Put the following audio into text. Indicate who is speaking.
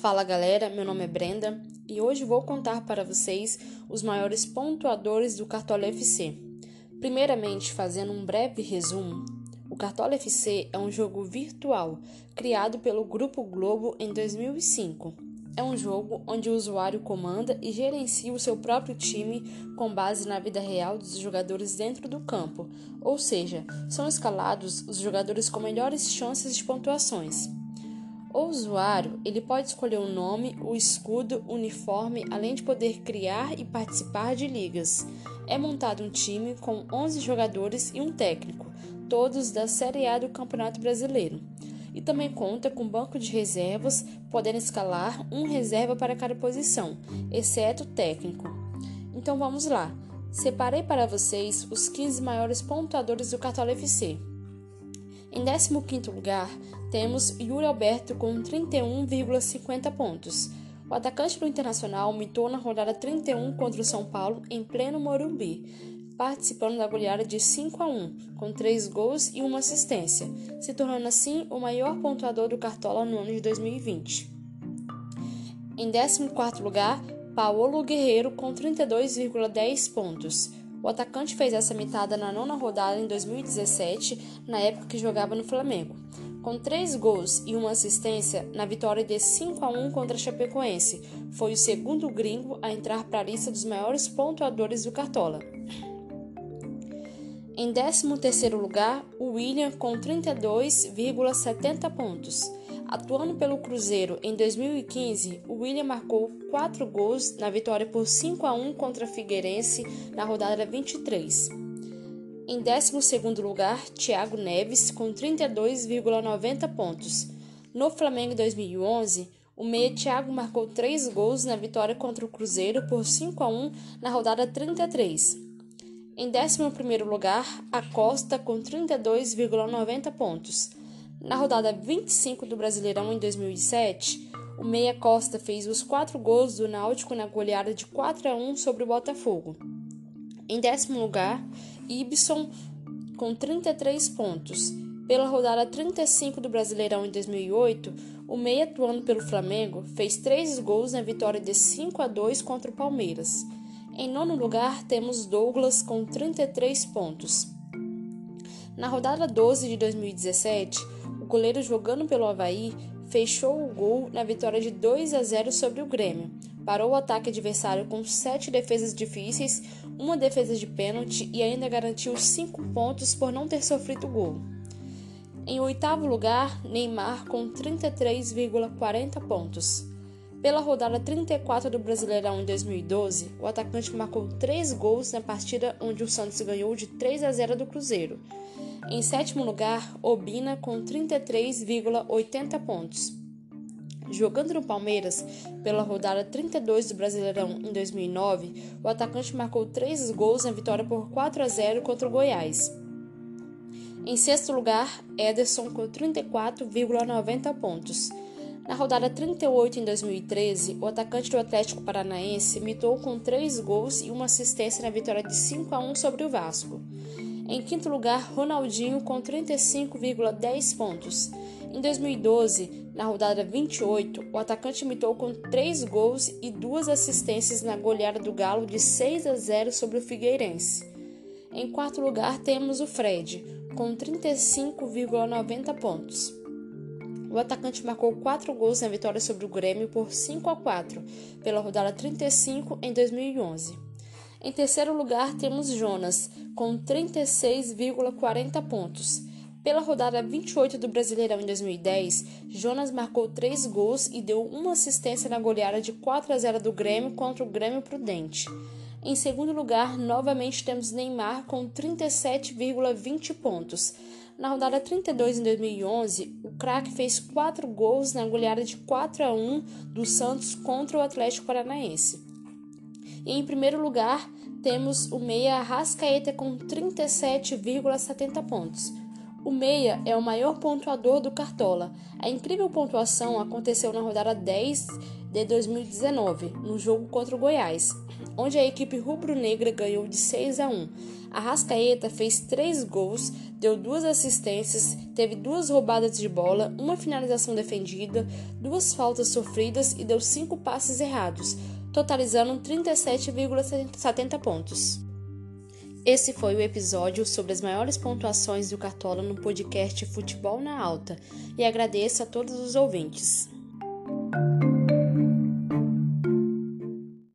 Speaker 1: Fala galera, meu nome é Brenda e hoje vou contar para vocês os maiores pontuadores do Cartola FC. Primeiramente, fazendo um breve resumo, o Cartola FC é um jogo virtual criado pelo Grupo Globo em 2005. É um jogo onde o usuário comanda e gerencia o seu próprio time com base na vida real dos jogadores dentro do campo, ou seja, são escalados os jogadores com melhores chances de pontuações. O usuário ele pode escolher o nome, o escudo, o uniforme, além de poder criar e participar de ligas. É montado um time com 11 jogadores e um técnico, todos da Série A do Campeonato Brasileiro. E também conta com banco de reservas, podendo escalar um reserva para cada posição, exceto o técnico. Então vamos lá. Separei para vocês os 15 maiores pontuadores do Cartola FC. Em 15º lugar, temos Yuri Alberto com 31,50 pontos. O atacante do Internacional mitou na rodada 31 contra o São Paulo em pleno Morumbi, participando da goleada de 5 a 1, com 3 gols e uma assistência, se tornando assim o maior pontuador do Cartola no ano de 2020. Em 14º lugar, Paulo Guerreiro com 32,10 pontos. O atacante fez essa mitada na nona rodada em 2017, na época que jogava no Flamengo, com três gols e uma assistência na vitória de 5 a 1 contra a Chapecoense. Foi o segundo gringo a entrar para a lista dos maiores pontuadores do Cartola. Em 13º lugar, o William com 32,70 pontos. Atuando pelo Cruzeiro em 2015, o William marcou 4 gols na vitória por 5 a 1 contra Figueirense na rodada 23. Em 12º lugar, Thiago Neves com 32,90 pontos. No Flamengo 2011, o meia Thiago marcou 3 gols na vitória contra o Cruzeiro por 5 a 1 na rodada 33. Em 11º lugar, a Costa com 32,90 pontos. Na rodada 25 do Brasileirão em 2007, o Meia Costa fez os quatro gols do Náutico na goleada de 4 a 1 sobre o Botafogo. Em décimo lugar, Ibson com 33 pontos. Pela rodada 35 do Brasileirão em 2008, o meia atuando pelo Flamengo fez três gols na vitória de 5 a 2 contra o Palmeiras. Em nono lugar, temos Douglas com 33 pontos. Na rodada 12 de 2017, o goleiro jogando pelo Havaí fechou o gol na vitória de 2 a 0 sobre o Grêmio. Parou o ataque adversário com sete defesas difíceis, uma defesa de pênalti e ainda garantiu cinco pontos por não ter sofrido gol. Em oitavo lugar, Neymar com 33,40 pontos. Pela rodada 34 do Brasileirão em 2012, o atacante marcou três gols na partida onde o Santos ganhou de 3 a 0 do Cruzeiro. Em sétimo lugar, Obina com 33,80 pontos. Jogando no Palmeiras, pela rodada 32 do Brasileirão em 2009, o atacante marcou três gols na vitória por 4 a 0 contra o Goiás. Em sexto lugar, Ederson com 34,90 pontos. Na rodada 38 em 2013, o atacante do Atlético Paranaense mitou com três gols e uma assistência na vitória de 5 a 1 sobre o Vasco. Em quinto lugar, Ronaldinho com 35,10 pontos. Em 2012, na rodada 28, o atacante mitou com 3 gols e 2 assistências na goleada do Galo de 6 a 0 sobre o Figueirense. Em quarto lugar, temos o Fred, com 35,90 pontos. O atacante marcou 4 gols na vitória sobre o Grêmio por 5 a 4 pela rodada 35 em 2011. Em terceiro lugar, temos Jonas, com 36,40 pontos. Pela rodada 28 do Brasileirão em 2010, Jonas marcou 3 gols e deu uma assistência na goleada de 4 a 0 do Grêmio contra o Grêmio Prudente. Em segundo lugar, novamente temos Neymar com 37,20 pontos. Na rodada 32 em 2011, o craque fez 4 gols na goleada de 4 a 1 do Santos contra o Atlético Paranaense. E em primeiro lugar, temos o meia Rascaeta com 37,70 pontos. O Meia é o maior pontuador do Cartola. A incrível pontuação aconteceu na rodada 10 de 2019, no jogo contra o Goiás, onde a equipe rubro-negra ganhou de 6 a 1. A Rascaeta fez três gols, deu duas assistências, teve duas roubadas de bola, uma finalização defendida, duas faltas sofridas e deu cinco passes errados, totalizando 37,70 pontos. Esse foi o episódio sobre as maiores pontuações do Cartola no podcast Futebol na Alta e agradeço a todos os ouvintes.